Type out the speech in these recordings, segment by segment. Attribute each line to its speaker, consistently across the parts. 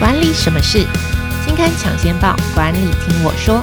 Speaker 1: 管理什么事？金刊抢先报，管理听我说。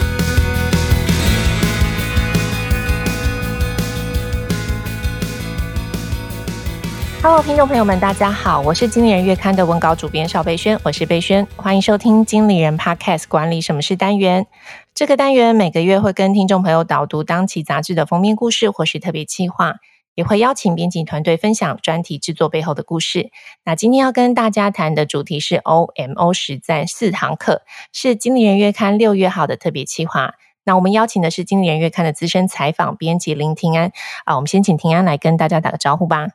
Speaker 1: Hello，听众朋友们，大家好，我是经理人月刊的文稿主编邵贝萱，我是贝萱，欢迎收听经理人 Podcast 管理什么事单元。这个单元每个月会跟听众朋友导读当期杂志的封面故事或是特别企划。也会邀请编辑团队分享专题制作背后的故事。那今天要跟大家谈的主题是 OMO 实战四堂课，是经理人月刊六月号的特别企划。那我们邀请的是经理人月刊的资深采访编辑林庭安啊，我们先请庭安来跟大家打个招呼吧。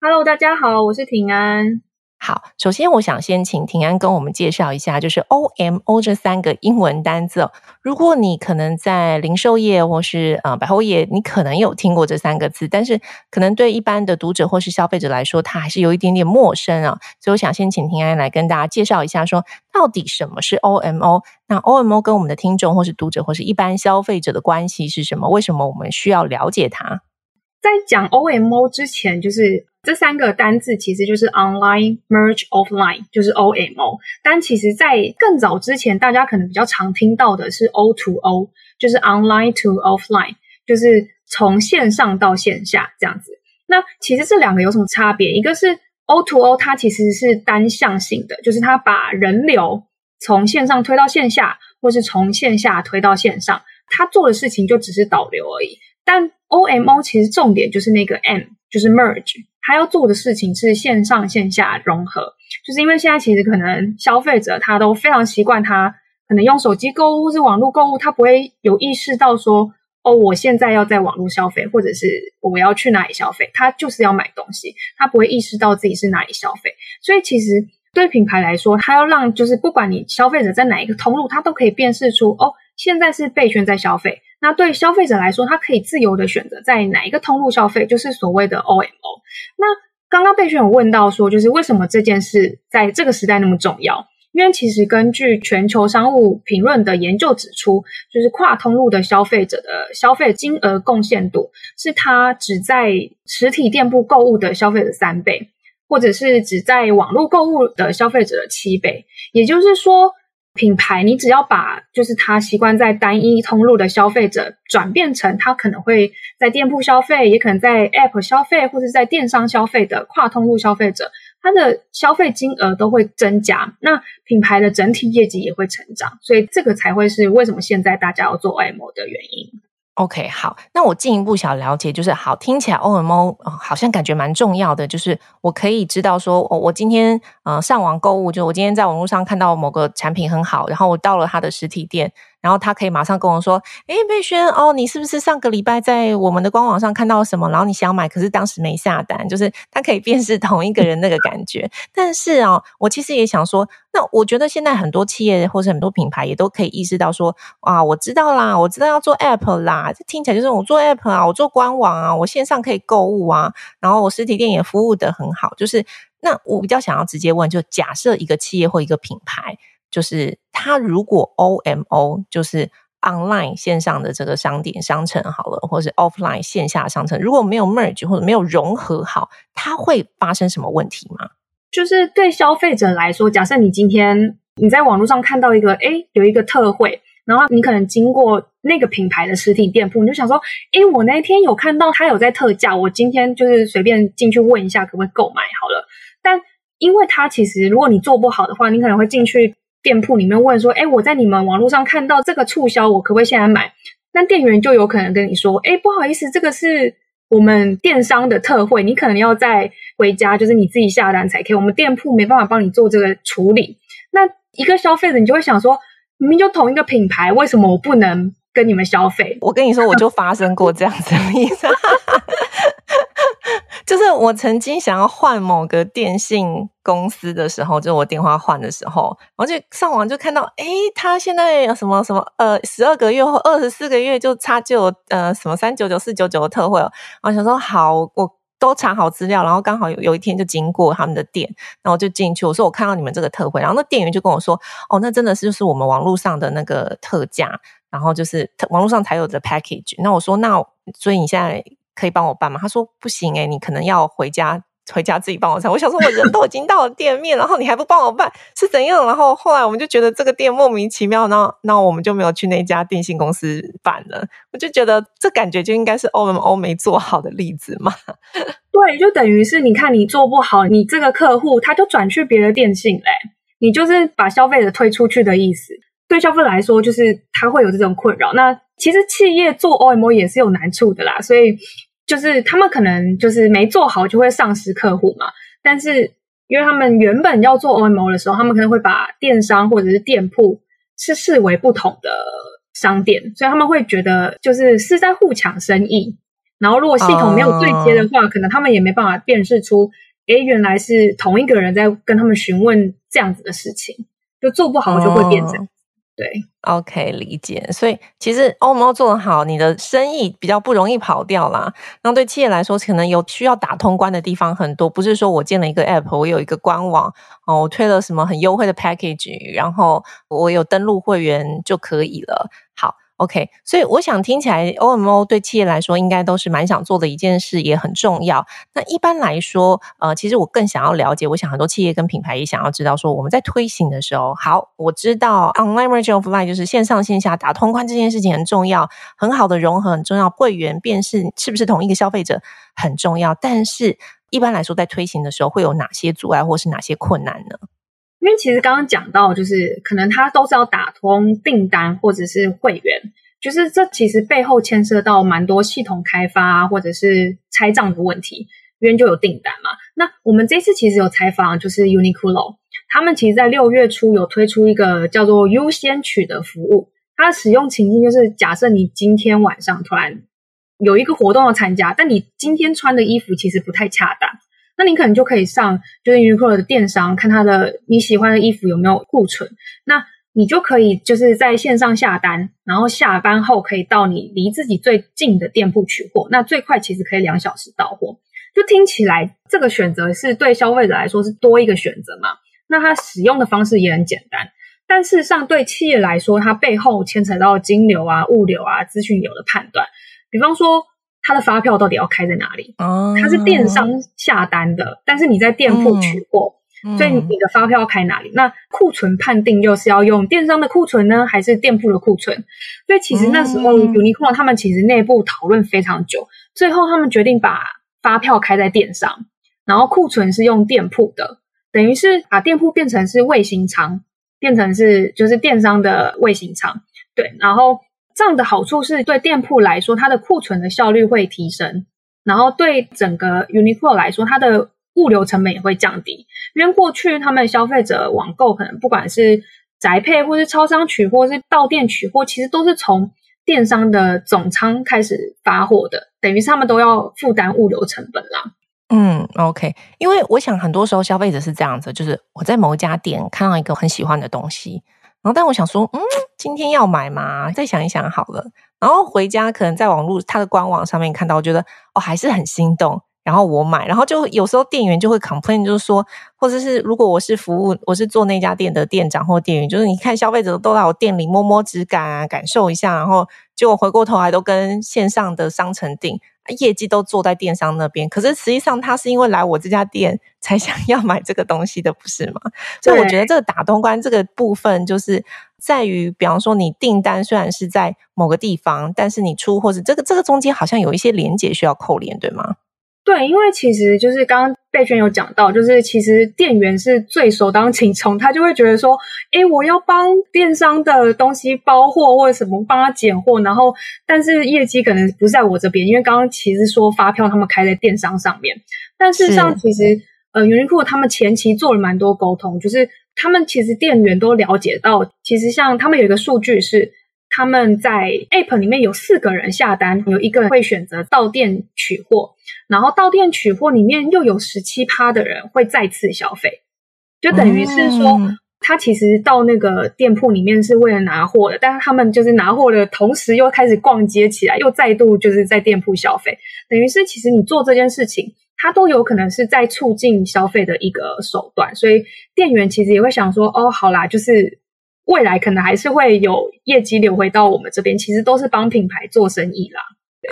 Speaker 2: Hello，大家好，我是庭安。
Speaker 1: 好，首先我想先请庭安跟我们介绍一下，就是 OMO 这三个英文单字。如果你可能在零售业或是呃百货业，你可能有听过这三个字，但是可能对一般的读者或是消费者来说，它还是有一点点陌生啊。所以我想先请庭安来跟大家介绍一下，说到底什么是 OMO？那 OMO 跟我们的听众或是读者或是一般消费者的关系是什么？为什么我们需要了解它？
Speaker 2: 在讲 OMO 之前，就是。这三个单字其实就是 online merge offline，就是 OMO。但其实，在更早之前，大家可能比较常听到的是 O to O，就是 online to offline，就是从线上到线下这样子。那其实这两个有什么差别？一个是 O to O，它其实是单向性的，就是它把人流从线上推到线下，或是从线下推到线上，它做的事情就只是导流而已。但 OMO 其实重点就是那个 M，就是 merge。他要做的事情是线上线下融合，就是因为现在其实可能消费者他都非常习惯，他可能用手机购物或是网络购物，他不会有意识到说，哦，我现在要在网络消费，或者是我要去哪里消费，他就是要买东西，他不会意识到自己是哪里消费。所以其实对品牌来说，他要让就是不管你消费者在哪一个通路，他都可以辨识出，哦，现在是贝萱在消费。那对消费者来说，他可以自由的选择在哪一个通路消费，就是所谓的 OMO。那刚刚贝萱有问到说，就是为什么这件事在这个时代那么重要？因为其实根据全球商务评论的研究指出，就是跨通路的消费者的消费金额贡献度，是他只在实体店铺购物的消费者三倍，或者是只在网络购物的消费者的七倍。也就是说，品牌，你只要把就是他习惯在单一通路的消费者转变成他可能会在店铺消费，也可能在 App 消费，或者在电商消费的跨通路消费者，他的消费金额都会增加，那品牌的整体业绩也会成长，所以这个才会是为什么现在大家要做 OMO 的原因。
Speaker 1: OK，好，那我进一步想了解，就是好听起来 OMO、好像感觉蛮重要的，就是我可以知道说，哦、我今天呃上网购物，就我今天在网络上看到某个产品很好，然后我到了他的实体店。然后他可以马上跟我说：“诶，贝萱哦，你是不是上个礼拜在我们的官网上看到什么？然后你想买，可是当时没下单。就是他可以辨识同一个人那个感觉。但是啊、我其实也想说，那我觉得现在很多企业或者很多品牌也都可以意识到说，啊，我知道啦，我知道要做 app 啦。这听起来就是我做 app 啊，我做官网啊，我线上可以购物啊，然后我实体店也服务得很好。就是那我比较想要直接问，就假设一个企业或一个品牌。”就是他如果 OMO 就是 online 线上的这个商店商城好了，或是 offline 线下商城，如果没有 merge 或者没有融合好，它会发生什么问题吗？
Speaker 2: 就是对消费者来说，假设你今天你在网络上看到一个，诶，有一个特惠，然后你可能经过那个品牌的实体店铺，你就想说，诶，我那天有看到它有在特价，我今天就是随便进去问一下，可不可以购买好了。因为它其实如果你做不好的话，你可能会进去。店铺里面问说：“哎，我在你们网络上看到这个促销，我可不可以现在买？”那店员就有可能跟你说：“哎，不好意思，这个是我们电商的特惠，你可能要再回家，就是你自己下单才可以。我们店铺没办法帮你做这个处理。”那一个消费者，你就会想说：“明明就同一个品牌，为什么我不能跟你们消费？”
Speaker 1: 我跟你说，我就发生过这样子的例子。就是我曾经想要换某个电信公司的时候，就是我电话换的时候，我就上网就看到，诶，他现在有什么什么呃，十二个月或二十四个月就差就呃什么三九九四九九的特惠哦。我想说好，我都查好资料，然后刚好有有一天就经过他们的店，然后我就进去，我说我看到你们这个特惠，然后那店员就跟我说，哦，那真的是就是我们网络上的那个特价，然后就是网络上才有的 package。那我说那所以你现在。可以帮我办吗？他说不行诶，你可能要回家回家自己帮我拆。我想说，我人都已经到了店面，然后你还不帮我办，是怎样？然后后来我们就觉得这个店莫名其妙，然后那我们就没有去那家电信公司办了。我就觉得这感觉就应该是 OMO 没做好的例子嘛。
Speaker 2: 对，就等于是你看你做不好，你这个客户他就转去别的电信嘞，你就是把消费者推出去的意思。对消费者来说，就是他会有这种困扰。那其实企业做 OMO 也是有难处的啦，所以就是他们可能就是没做好就会丧失客户嘛。但是因为他们原本要做 OMO 的时候，他们可能会把电商或者是店铺是视为不同的商店，所以他们会觉得就是是在互抢生意。然后如果系统没有对接的话，uh... 可能他们也没办法辨识出，诶，原来是同一个人在跟他们询问这样子的事情，就做不好就会变成。对
Speaker 1: ，OK，理解。所以其实 OMO 做得好，你的生意比较不容易跑掉啦。那对企业来说，可能有需要打通关的地方很多，不是说我建了一个 App，我有一个官网，哦，我推了什么很优惠的 Package，然后我有登录会员就可以了。好。OK，所以我想听起来，OMO 对企业来说应该都是蛮想做的一件事，也很重要。那一般来说，呃，其实我更想要了解，我想很多企业跟品牌也想要知道，说我们在推行的时候，好，我知道 Online Merge of Line 就是线上线下打通关这件事情很重要，很好的融合很重要，会员辨识是不是同一个消费者很重要。但是一般来说，在推行的时候会有哪些阻碍或是哪些困难呢？
Speaker 2: 因为其实刚刚讲到，就是可能它都是要打通订单或者是会员，就是这其实背后牵涉到蛮多系统开发啊，或者是拆账的问题。因为就有订单嘛。那我们这次其实有采访，就是 Uniqlo，他们其实在六月初有推出一个叫做优先取的服务。它的使用情境就是，假设你今天晚上突然有一个活动要参加，但你今天穿的衣服其实不太恰当。那你可能就可以上就是 Uniqlo 的电商，看他的你喜欢的衣服有没有库存。那你就可以就是在线上下单，然后下班后可以到你离自己最近的店铺取货。那最快其实可以两小时到货。就听起来这个选择是对消费者来说是多一个选择嘛？那它使用的方式也很简单，但事实上对企业来说，它背后牵扯到金流啊、物流啊、资讯流的判断，比方说。他的发票到底要开在哪里？哦，他是电商下单的，但是你在店铺取货，嗯，所以你的发票要开哪里？那库存判定又是要用电商的库存呢，还是店铺的库存？所以其实那时候 Uniqlo 他们其实内部讨论非常久，最后他们决定把发票开在电商，然后库存是用店铺的，等于是把店铺变成是卫星仓，变成是就是电商的卫星仓，对，然后。这样的好处是对店铺来说，它的库存的效率会提升，然后对整个 Uniqlo 来说，它的物流成本也会降低。因为过去他们消费者网购可能不管是宅配或是超商取货，是到店取货，其实都是从电商的总仓开始发货的，等于是他们都要负担物流成本啦。
Speaker 1: 嗯，OK，因为我想很多时候消费者是这样子，就是我在某一家店看到一个很喜欢的东西。然后，但我想说，嗯，今天要买吗？再想一想好了。然后回家可能在网络他的官网上面看到，我觉得哦还是很心动。然后我买，然后就有时候店员就会 complain，就是说，或者是如果我是服务，我是做那家店的店长或店员，就是你看消费者都来我店里摸摸质感啊，感受一下，然后结果回过头来都跟线上的商城订。业绩都坐在电商那边，可是实际上他是因为来我这家店才想要买这个东西的，不是吗？所以我觉得这个打通关这个部分，就是在于，比方说你订单虽然是在某个地方，但是你出货是这个这个中间好像有一些连接需要扣连，对吗？
Speaker 2: 对，因为其实就是刚刚贝娟有讲到，就是其实店员是最首当其冲，他就会觉得说，诶，我要帮电商的东西包货或者什么，帮他拣货，然后但是业绩可能不在我这边，因为刚刚其实说发票他们开在电商上面，但事实上其实呃，Uniqlo 他们前期做了蛮多沟通，就是他们其实店员都了解到，其实像他们有一个数据是。他们在 App 里面有四个人下单，有一个人会选择到店取货，然后到店取货里面又有十七趴的人会再次消费，就等于是说，他其实到那个店铺里面是为了拿货的，但是他们就是拿货的同时又开始逛街起来，又再度就是在店铺消费，等于是其实你做这件事情，它都有可能是在促进消费的一个手段，所以店员其实也会想说，哦，好啦，就是。未来可能还是会有业绩流回到我们这边，其实都是帮品牌做生意啦。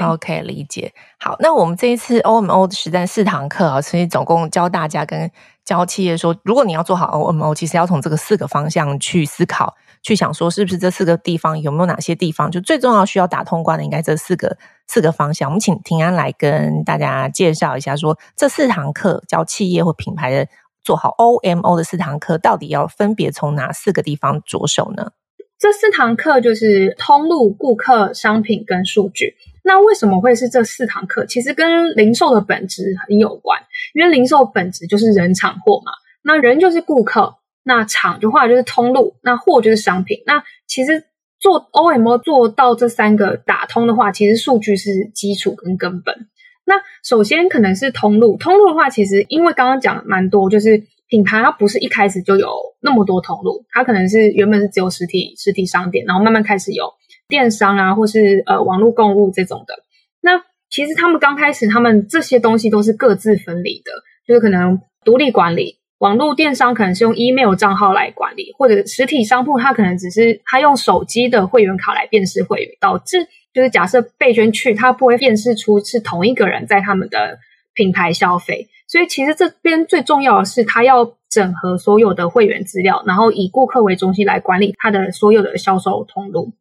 Speaker 1: OK，理解。好，那我们这一次 OMO 实战四堂课啊，所以总共教大家跟教企业说，如果你要做好 OMO，其实要从这个四个方向去思考，去想说是不是这四个地方有没有哪些地方就最重要需要打通关的，应该这四个四个方向。我们请平安来跟大家介绍一下说，说这四堂课教企业或品牌的做好 OMO 的四堂课，到底要分别从哪四个地方着手呢？
Speaker 2: 这四堂课就是通路、顾客、商品跟数据。那为什么会是这四堂课？其实跟零售的本质很有关，因为零售本质就是人、厂、货嘛。那人就是顾客，那厂的话就是通路，那货就是商品。那其实做 OMO 做到这三个打通的话，其实数据是基础跟根本。那首先可能是通路，通路的话，其实因为刚刚讲的蛮多，就是。品牌它不是一开始就有那么多通路，它可能是原本是只有实体实体商店，然后慢慢开始有电商啊，或是呃网络购物这种的。那其实他们刚开始，他们这些东西都是各自分离的，就是可能独立管理。网络电商可能是用 email 账号来管理，或者实体商铺它可能只是它用手机的会员卡来辨识会员，导致就是假设被捐去，他不会辨识出是同一个人在他们的品牌消费。所以其实这边最重要的是，他要整合所有的会员资料，然后以顾客为中心来管理他的所有的销售通路。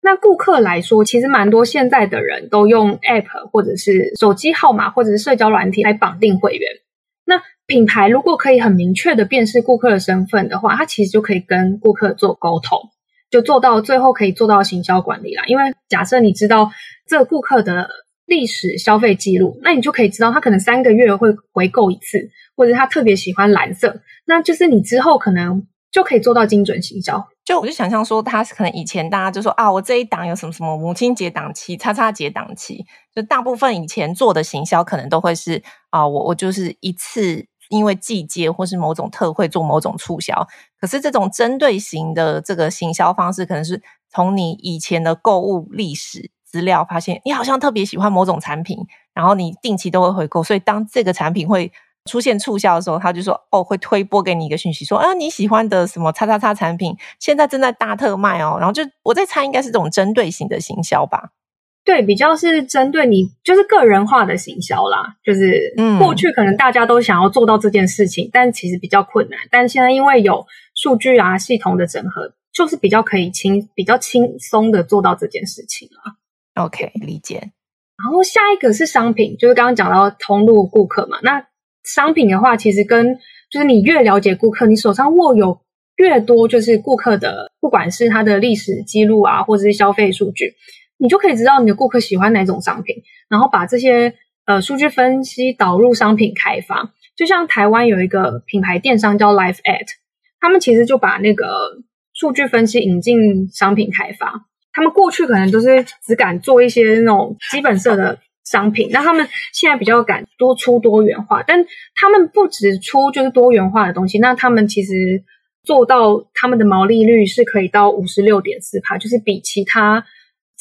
Speaker 2: 那顾客来说，其实蛮多现在的人都用 App 或者是手机号码或者是社交软体来绑定会员。那品牌如果可以很明确的辨识顾客的身份的话，它其实就可以跟顾客做沟通，就做到最后可以做到行销管理啦。因为假设你知道这个顾客的。历史消费记录，那你就可以知道他可能三个月会回购一次，或者他特别喜欢蓝色，那就是你之后可能就可以做到精准行销。
Speaker 1: 就我就想象说，他可能以前大家就说啊，我这一档有什么什么母亲节档期、叉叉节档期，就大部分以前做的行销可能都会是啊，我我就是一次因为季节或是某种特惠做某种促销，可是这种针对型的这个行销方式，可能是从你以前的购物历史。资料发现你好像特别喜欢某种产品，然后你定期都会回购，所以当这个产品会出现促销的时候，他就说哦，会推播给你一个讯息，说啊你喜欢的什么叉叉叉产品现在正在大特卖哦，然后就我在猜应该是这种针对型的行销吧？
Speaker 2: 对，比较是针对你就是个人化的行销啦，就是嗯，过去可能大家都想要做到这件事情，嗯、但其实比较困难，但现在因为有数据啊系统的整合，就是比较可以轻比较轻松的做到这件事情了。
Speaker 1: OK，理解。
Speaker 2: 然后下一个是商品，就是刚刚讲到通路顾客嘛。那商品的话，其实跟就是你越了解顾客，你手上握有越多，就是顾客的，不管是他的历史记录啊，或者是消费数据，你就可以知道你的顾客喜欢哪种商品，然后把这些呃数据分析导入商品开发。就像台湾有一个品牌电商叫 LifeAt，他们其实就把那个数据分析引进商品开发。他们过去可能都是只敢做一些那种基本色的商品，那他们现在比较敢多出多元化，但他们不只出就是多元化的东西，那他们其实做到他们的毛利率是可以到五十六点四趴，就是比其他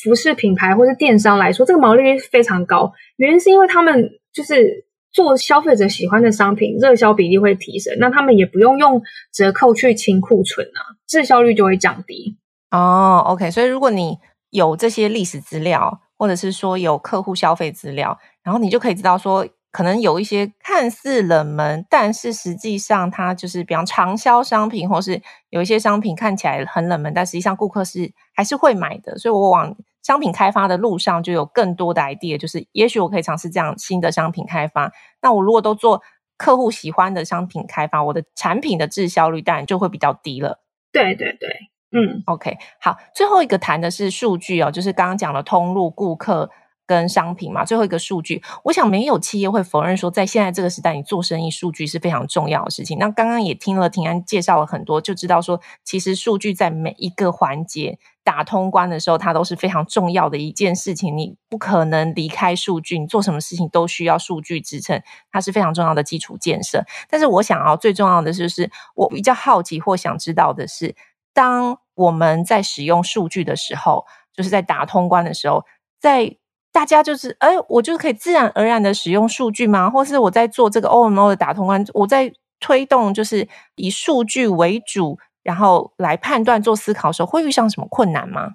Speaker 2: 服饰品牌或是电商来说，这个毛利率非常高。原因是因为他们就是做消费者喜欢的商品，热销比例会提升，那他们也不用用折扣去清库存啊，滞销率就会降低。
Speaker 1: 哦，OK，所以如果你有这些历史资料，或者是说有客户消费资料，然后你就可以知道说，可能有一些看似冷门，但是实际上它就是比方长销商品，或是有一些商品看起来很冷门，但实际上顾客是还是会买的。所以我往商品开发的路上就有更多的 idea，就是也许我可以尝试这样新的商品开发。那我如果都做客户喜欢的商品开发，我的产品的滞销率当然就会比较低了。
Speaker 2: 对对对。嗯
Speaker 1: ，OK，好，最后一个谈的是数据哦，就是刚刚讲的通路、顾客跟商品嘛。最后一个数据，我想没有企业会否认说，在现在这个时代，你做生意数据是非常重要的事情。那刚刚也听了庭安介绍了很多，就知道说，其实数据在每一个环节打通关的时候，它都是非常重要的一件事情。你不可能离开数据，你做什么事情都需要数据支撑，它是非常重要的基础建设。但是我想要最重要的就是，我比较好奇或想知道的是。当我们在使用数据的时候，就是在打通关的时候，在大家就是，哎，我就可以自然而然的使用数据吗？或是我在做这个 OMO 的打通关，我在推动就是以数据为主，然后来判断做思考的时候，会遇上什么困难吗？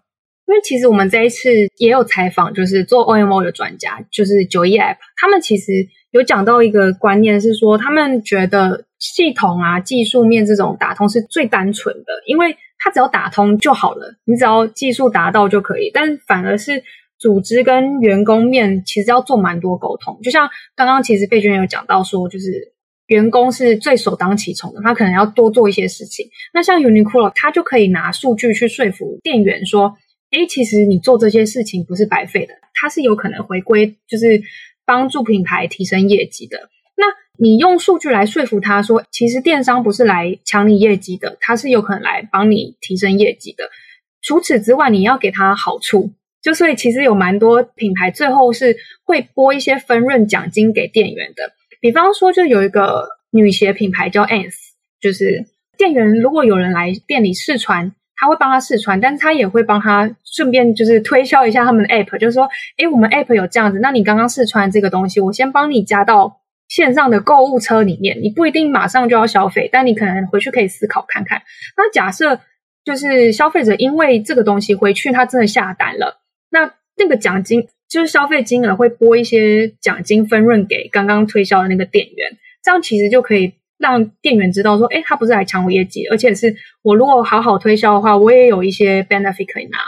Speaker 2: 因为其实我们这一次也有采访，就是做 OMO 的专家，就是九一 App，他们其实有讲到一个观念，是说他们觉得系统啊、技术面这种打通是最单纯的，因为它只要打通就好了，你只要技术达到就可以。但反而是组织跟员工面其实要做蛮多沟通，就像刚刚其实费娟有讲到说，就是员工是最首当其冲的，他可能要多做一些事情。那像 Uniqlo，他就可以拿数据去说服店员说。诶，其实你做这些事情不是白费的，它是有可能回归，就是帮助品牌提升业绩的。那你用数据来说服他说，其实电商不是来抢你业绩的，它是有可能来帮你提升业绩的。除此之外，你要给他好处，就所以其实有蛮多品牌最后是会拨一些分润奖金给店员的。比方说，就有一个女鞋品牌叫 Ans，就是店员如果有人来店里试穿。他会帮他试穿，但是他也会帮他顺便就是推销一下他们的 app，就是说，诶，我们 app 有这样子，那你刚刚试穿这个东西，我先帮你加到线上的购物车里面，你不一定马上就要消费，但你可能回去可以思考看看。那假设就是消费者因为这个东西回去他真的下单了，那那个奖金就是消费金额会拨一些奖金分润给刚刚推销的那个店员，这样其实就可以。让店员知道说，诶，他不是来抢我业绩，而且是我如果好好推销的话，我也有一些 benefit 可以拿。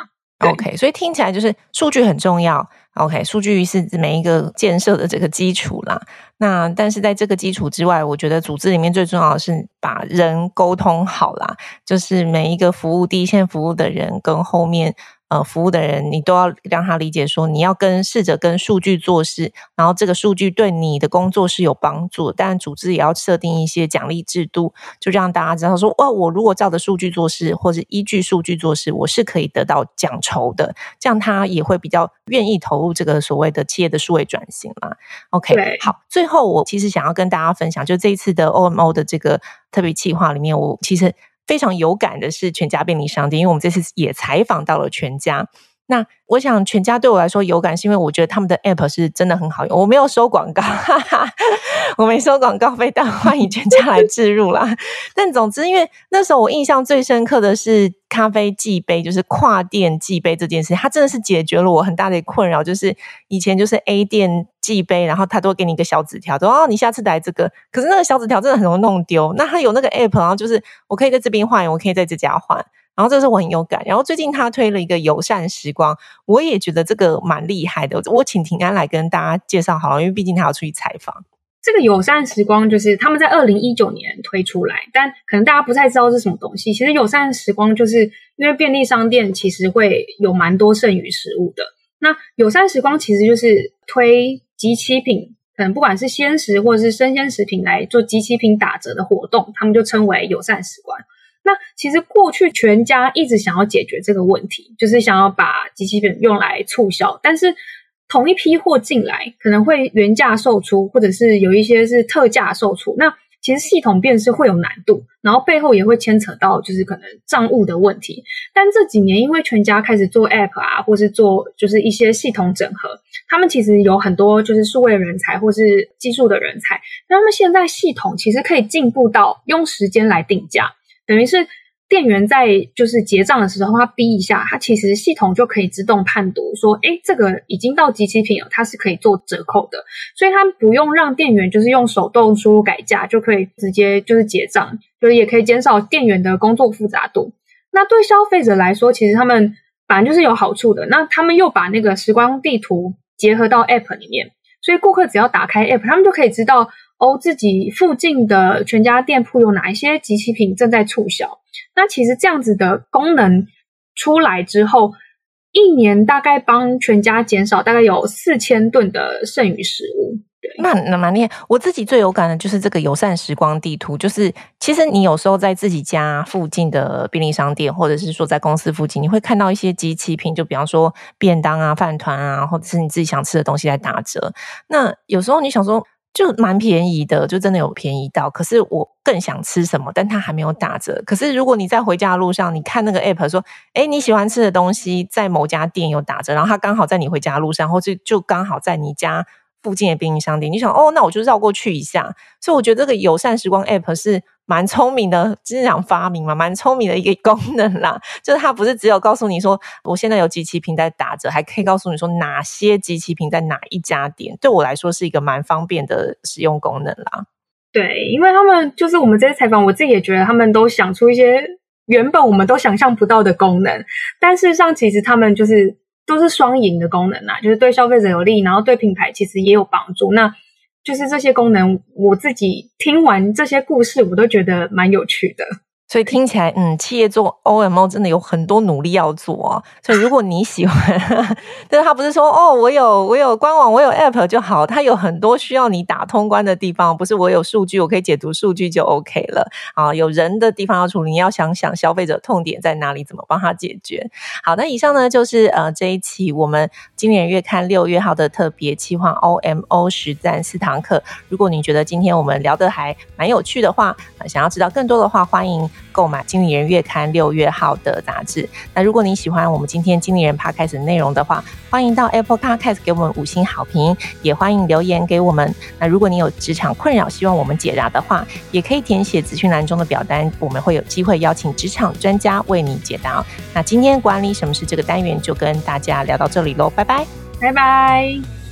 Speaker 1: OK，所以听起来就是数据很重要。OK，数据是每一个建设的这个基础啦。那但是在这个基础之外，我觉得组织里面最重要的是把人沟通好啦，就是每一个服务第一线服务的人跟后面。呃，服务的人，你都要让他理解说，你要跟试着跟数据做事，然后这个数据对你的工作是有帮助。但组织也要设定一些奖励制度，就让大家知道说，哇，我如果照着数据做事，或者依据数据做事，我是可以得到奖酬的。这样他也会比较愿意投入这个所谓的企业的数位转型嘛。OK，好，最后我其实想要跟大家分享，就这一次的 OMO 的这个特别企划里面，我其实。非常有感的是全家便利商店，因为我们这次也采访到了全家。那我想全家对我来说有感，是因为我觉得他们的 app 是真的很好用。我没有收广告，哈哈，我没收广告费，但欢迎全家来置入啦。但总之，因为那时候我印象最深刻的是咖啡寄杯，就是跨店寄杯这件事，它真的是解决了我很大的困扰。就是以前就是 A 店寄杯，然后他都会给你一个小纸条，说哦，你下次来这个。可是那个小纸条真的很容易弄丢。那他有那个 app，然后就是我可以在这边换，我可以在这家换。然后这是我很有感，然后最近他推了一个友善时光，我也觉得这个蛮厉害的。我请平安来跟大家介绍好了，因为毕竟他要出去采访。
Speaker 2: 这个友善时光就是他们在二零一九年推出来，但可能大家不太知道是什么东西。其实友善时光就是因为便利商店其实会有蛮多剩余食物的，那友善时光其实就是推即期品，可能不管是鲜食或者是生鲜食品来做即期品打折的活动，他们就称为友善时光。那其实过去全家一直想要解决这个问题，就是想要把即期品用来促销，但是同一批货进来可能会原价售出，或者是有一些是特价售出。那其实系统辨识会有难度，然后背后也会牵扯到就是可能账务的问题。但这几年因为全家开始做 App 啊，或是做就是一些系统整合，他们其实有很多就是数位人才或是技术的人才，那他们现在系统其实可以进步到用时间来定价。等于是店员在就是结账的时候，他逼一下，他其实系统就可以自动判读说，诶，这个已经到集期品了，它是可以做折扣的，所以他不用让店员就是用手动输入改价，就可以直接就是结账，就是也可以减少店员的工作复杂度。那对消费者来说，其实他们反正就是有好处的。那他们又把那个时光地图结合到 App 里面，所以顾客只要打开 App，他们就可以知道。哦，自己附近的全家店铺有哪一些即期品正在促销？那其实这样子的功能出来之后，一年大概帮全家减少大概有四千吨的剩余食物。对，
Speaker 1: 那那蛮厉害。我自己最有感的就是这个友善时光地图，就是其实你有时候在自己家附近的便利商店，或者是说在公司附近，你会看到一些即期品，就比方说便当啊、饭团啊，或者是你自己想吃的东西在打折。那有时候你想说。就蛮便宜的，就真的有便宜到。可是我更想吃什么，但它还没有打折。可是如果你在回家的路上，你看那个 app 说，哎，你喜欢吃的东西在某家店有打折，然后它刚好在你回家的路上，或者就刚好在你家附近的便利商店，你想哦，那我就绕过去一下。所以我觉得这个友善时光 App 是蛮聪明的，经常发明嘛，蛮聪明的一个 功能啦。就是它不是只有告诉你说，我现在有集齐品在打折，还可以告诉你说哪些集齐品在哪一家店。对我来说是一个蛮方便的使用功能啦。
Speaker 2: 对，因为他们就是我们这些采访，我自己也觉得他们都想出一些原本我们都想象不到的功能，但事实上其实他们就是。都是双赢的功能啊，就是对消费者有利，然后对品牌其实也有帮助。那就是这些功能，我自己听完这些故事，我都觉得蛮有趣的。
Speaker 1: 所以听起来，嗯，企业做 OMO 真的有很多努力要做哦。所以如果你喜欢，但是他不是说哦，我有我有官网，我有 App 就好，它有很多需要你打通关的地方，不是我有数据，我可以解读数据就 OK 了啊。有人的地方要处理，你要想想消费者痛点在哪里，怎么帮他解决。好，那以上呢就是呃这一期我们今年月刊六月号的特别企划 OMO 实战四堂课。如果你觉得今天我们聊得还蛮有趣的话，想要知道更多的话，欢迎。购买经理人月刊六月号的杂志。那如果你喜欢我们今天经理人 Podcast 的内容的话，欢迎到 Apple Podcast 给我们五星好评，也欢迎留言给我们。那如果你有职场困扰，希望我们解答的话，也可以填写资讯栏中的表单，我们会有机会邀请职场专家为你解答。那今天管理什么是这个单元就跟大家聊到这里喽，拜拜，
Speaker 2: 拜拜。